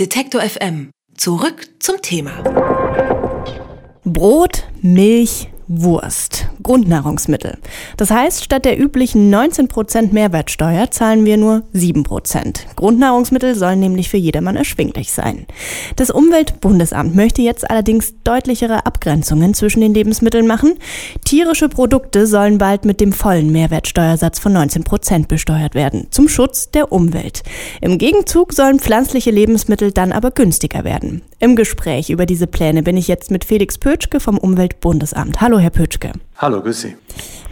Detektor FM. Zurück zum Thema. Brot, Milch, Wurst. Grundnahrungsmittel. Das heißt, statt der üblichen 19% Mehrwertsteuer zahlen wir nur 7%. Grundnahrungsmittel sollen nämlich für jedermann erschwinglich sein. Das Umweltbundesamt möchte jetzt allerdings deutlichere Abgrenzungen zwischen den Lebensmitteln machen. Tierische Produkte sollen bald mit dem vollen Mehrwertsteuersatz von 19% besteuert werden, zum Schutz der Umwelt. Im Gegenzug sollen pflanzliche Lebensmittel dann aber günstiger werden. Im Gespräch über diese Pläne bin ich jetzt mit Felix Pötschke vom Umweltbundesamt. Hallo, Herr Pötschke. Hallo, grüß Sie.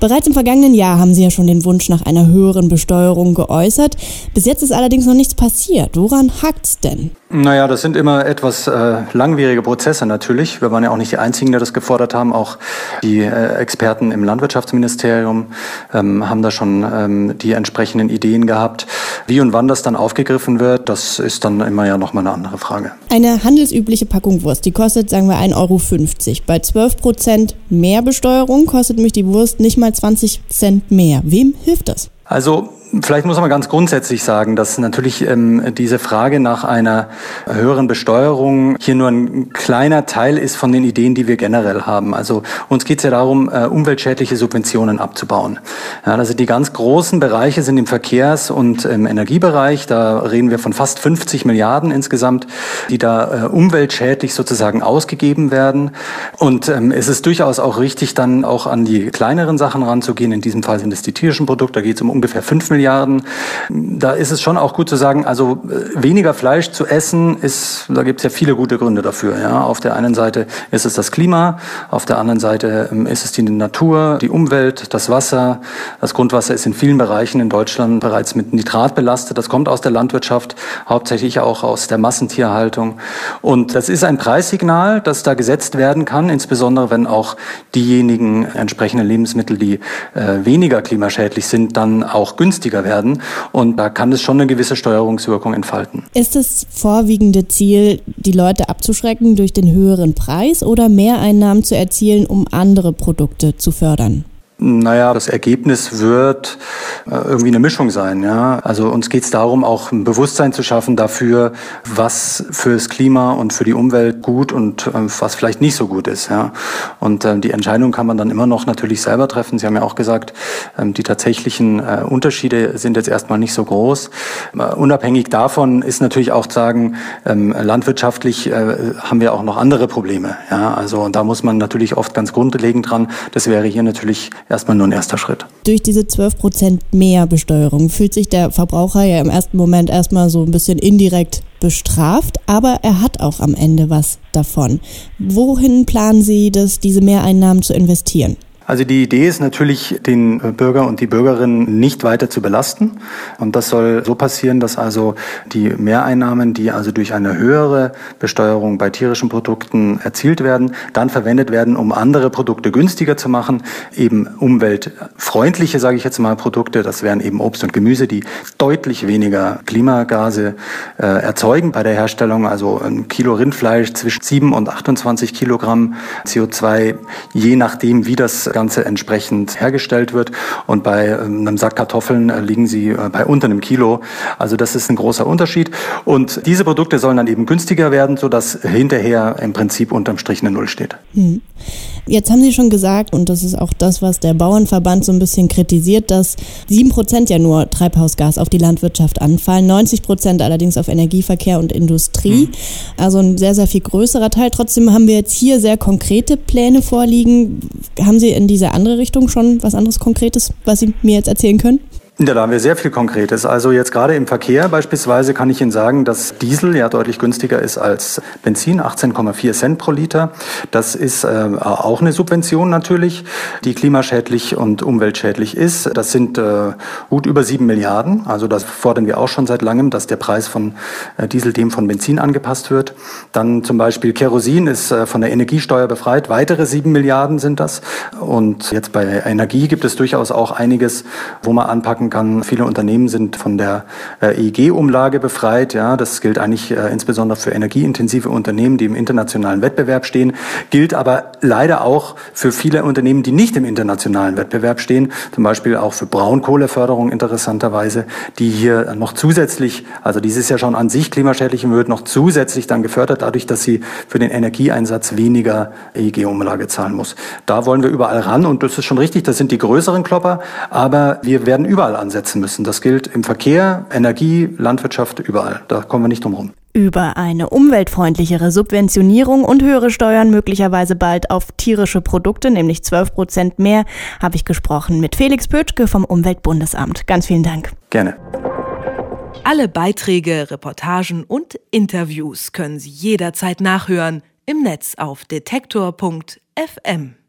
Bereits im vergangenen Jahr haben Sie ja schon den Wunsch nach einer höheren Besteuerung geäußert. Bis jetzt ist allerdings noch nichts passiert. Woran hakt's denn? Naja, das sind immer etwas äh, langwierige Prozesse natürlich. Wir waren ja auch nicht die Einzigen, die das gefordert haben. Auch die äh, Experten im Landwirtschaftsministerium ähm, haben da schon ähm, die entsprechenden Ideen gehabt. Wie und wann das dann aufgegriffen wird, das ist dann immer ja nochmal eine andere Frage. Eine handelsübliche Packung Wurst, die kostet, sagen wir, 1,50 Euro. Bei 12 Prozent mehr Besteuerung kostet mich die Wurst nicht mal 20 Cent mehr. Wem hilft das? Also Vielleicht muss man ganz grundsätzlich sagen, dass natürlich ähm, diese Frage nach einer höheren Besteuerung hier nur ein kleiner Teil ist von den Ideen, die wir generell haben. Also uns geht es ja darum, äh, umweltschädliche Subventionen abzubauen. Ja, also die ganz großen Bereiche sind im Verkehrs- und im Energiebereich. Da reden wir von fast 50 Milliarden insgesamt, die da äh, umweltschädlich sozusagen ausgegeben werden. Und ähm, es ist durchaus auch richtig, dann auch an die kleineren Sachen ranzugehen. In diesem Fall sind es die tierischen Produkte. Da geht es um ungefähr 5 Milliarden. Milliarden. Da ist es schon auch gut zu sagen, also äh, weniger Fleisch zu essen ist, da gibt es ja viele gute Gründe dafür. Ja. Auf der einen Seite ist es das Klima, auf der anderen Seite ähm, ist es die Natur, die Umwelt, das Wasser. Das Grundwasser ist in vielen Bereichen in Deutschland bereits mit Nitrat belastet. Das kommt aus der Landwirtschaft, hauptsächlich auch aus der Massentierhaltung. Und das ist ein Preissignal, das da gesetzt werden kann, insbesondere wenn auch diejenigen entsprechenden Lebensmittel, die äh, weniger klimaschädlich sind, dann auch günstiger günstiger werden. Und da kann es schon eine gewisse Steuerungswirkung entfalten. Ist das vorwiegende Ziel, die Leute abzuschrecken durch den höheren Preis oder Mehreinnahmen zu erzielen, um andere Produkte zu fördern? Naja, das Ergebnis wird äh, irgendwie eine Mischung sein. Ja? Also uns geht es darum, auch ein Bewusstsein zu schaffen dafür, was fürs Klima und für die Umwelt gut und äh, was vielleicht nicht so gut ist. Ja? Und äh, die Entscheidung kann man dann immer noch natürlich selber treffen. Sie haben ja auch gesagt, ähm, die tatsächlichen äh, Unterschiede sind jetzt erstmal nicht so groß. Äh, unabhängig davon ist natürlich auch zu sagen, ähm, landwirtschaftlich haben wir auch noch andere Probleme. Ja? Also und da muss man natürlich oft ganz grundlegend dran. Das wäre hier natürlich erstmal nur ein erster Schritt. Durch diese 12 Prozent mehr Besteuerung fühlt sich der Verbraucher ja im ersten Moment erstmal so ein bisschen indirekt bestraft, aber er hat auch am Ende was davon. Wohin planen Sie das, diese Mehreinnahmen zu investieren? Also die Idee ist natürlich, den Bürger und die Bürgerinnen nicht weiter zu belasten. Und das soll so passieren, dass also die Mehreinnahmen, die also durch eine höhere Besteuerung bei tierischen Produkten erzielt werden, dann verwendet werden, um andere Produkte günstiger zu machen. Eben umweltfreundliche, sage ich jetzt mal, Produkte. Das wären eben Obst und Gemüse, die deutlich weniger Klimagase äh, erzeugen bei der Herstellung. Also ein Kilo Rindfleisch zwischen 7 und 28 Kilogramm CO2, je nachdem, wie das Ganze entsprechend hergestellt wird. Und bei ähm, einem Sack Kartoffeln äh, liegen sie äh, bei unter einem Kilo. Also das ist ein großer Unterschied. Und diese Produkte sollen dann eben günstiger werden, sodass hinterher im Prinzip unterm Strich eine Null steht. Hm. Jetzt haben Sie schon gesagt, und das ist auch das, was der Bauernverband so ein bisschen kritisiert, dass sieben Prozent ja nur Treibhausgas auf die Landwirtschaft anfallen, 90 Prozent allerdings auf Energieverkehr und Industrie. Mhm. Also ein sehr, sehr viel größerer Teil. Trotzdem haben wir jetzt hier sehr konkrete Pläne vorliegen. Haben Sie in diese andere Richtung schon was anderes Konkretes, was Sie mir jetzt erzählen können? Ja, da haben wir sehr viel Konkretes. Also jetzt gerade im Verkehr beispielsweise kann ich Ihnen sagen, dass Diesel ja deutlich günstiger ist als Benzin, 18,4 Cent pro Liter. Das ist äh, auch eine Subvention natürlich, die klimaschädlich und umweltschädlich ist. Das sind äh, gut über sieben Milliarden. Also das fordern wir auch schon seit langem, dass der Preis von äh, Diesel dem von Benzin angepasst wird. Dann zum Beispiel Kerosin ist äh, von der Energiesteuer befreit. Weitere sieben Milliarden sind das. Und jetzt bei Energie gibt es durchaus auch einiges, wo man anpacken kann. Viele Unternehmen sind von der äh, EEG-Umlage befreit. Ja, das gilt eigentlich äh, insbesondere für energieintensive Unternehmen, die im internationalen Wettbewerb stehen, gilt aber leider auch für viele Unternehmen, die nicht im internationalen Wettbewerb stehen, zum Beispiel auch für Braunkohleförderung interessanterweise, die hier noch zusätzlich, also dieses ja schon an sich klimaschädlich wird, noch zusätzlich dann gefördert, dadurch, dass sie für den Energieeinsatz weniger EEG-Umlage zahlen muss. Da wollen wir überall ran und das ist schon richtig, das sind die größeren Klopper, aber wir werden überall ansetzen müssen. Das gilt im Verkehr, Energie, Landwirtschaft, überall. Da kommen wir nicht drum rum. Über eine umweltfreundlichere Subventionierung und höhere Steuern möglicherweise bald auf tierische Produkte, nämlich 12 Prozent mehr, habe ich gesprochen mit Felix Pötschke vom Umweltbundesamt. Ganz vielen Dank. Gerne. Alle Beiträge, Reportagen und Interviews können Sie jederzeit nachhören im Netz auf detektor.fm.